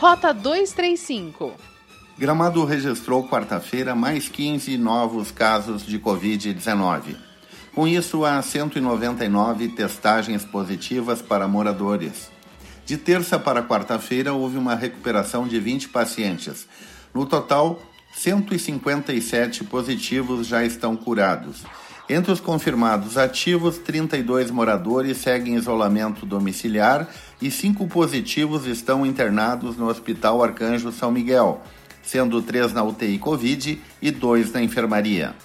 Rota 235. Gramado registrou quarta-feira mais 15 novos casos de Covid-19. Com isso, há 199 testagens positivas para moradores. De terça para quarta-feira, houve uma recuperação de 20 pacientes. No total, 157 positivos já estão curados. Entre os confirmados ativos, 32 moradores seguem isolamento domiciliar e cinco positivos estão internados no Hospital Arcanjo São Miguel, sendo três na UTI Covid e dois na enfermaria.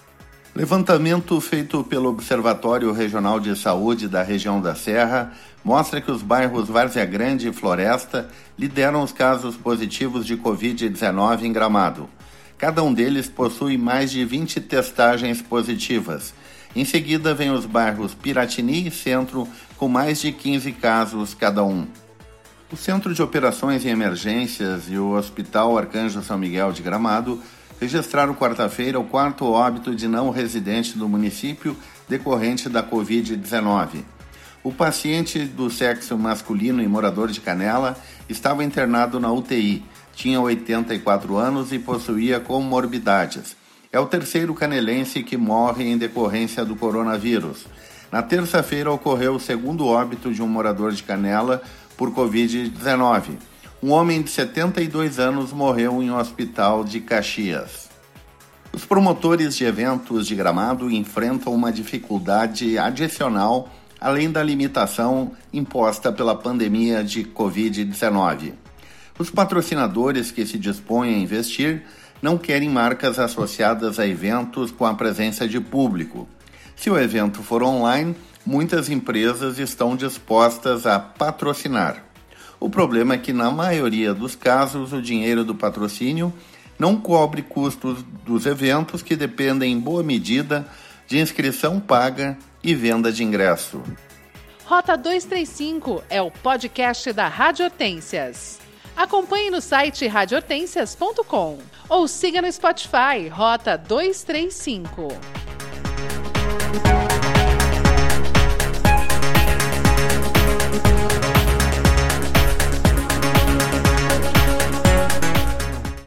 Levantamento feito pelo Observatório Regional de Saúde da região da Serra mostra que os bairros Várzea Grande e Floresta lideram os casos positivos de Covid-19 em Gramado. Cada um deles possui mais de 20 testagens positivas. Em seguida, vem os bairros Piratini e Centro, com mais de 15 casos cada um. O Centro de Operações e Emergências e o Hospital Arcanjo São Miguel de Gramado registraram quarta-feira o quarto óbito de não residente do município decorrente da Covid-19. O paciente do sexo masculino e morador de Canela estava internado na UTI tinha 84 anos e possuía comorbidades. É o terceiro canelense que morre em decorrência do coronavírus. Na terça-feira ocorreu o segundo óbito de um morador de Canela por Covid-19. Um homem de 72 anos morreu em um hospital de Caxias. Os promotores de eventos de gramado enfrentam uma dificuldade adicional além da limitação imposta pela pandemia de Covid-19. Os patrocinadores que se dispõem a investir não querem marcas associadas a eventos com a presença de público. Se o evento for online, muitas empresas estão dispostas a patrocinar. O problema é que, na maioria dos casos, o dinheiro do patrocínio não cobre custos dos eventos que dependem, em boa medida, de inscrição paga e venda de ingresso. Rota 235 é o podcast da Rádio Hortências. Acompanhe no site radiohortensias.com ou siga no Spotify Rota 235.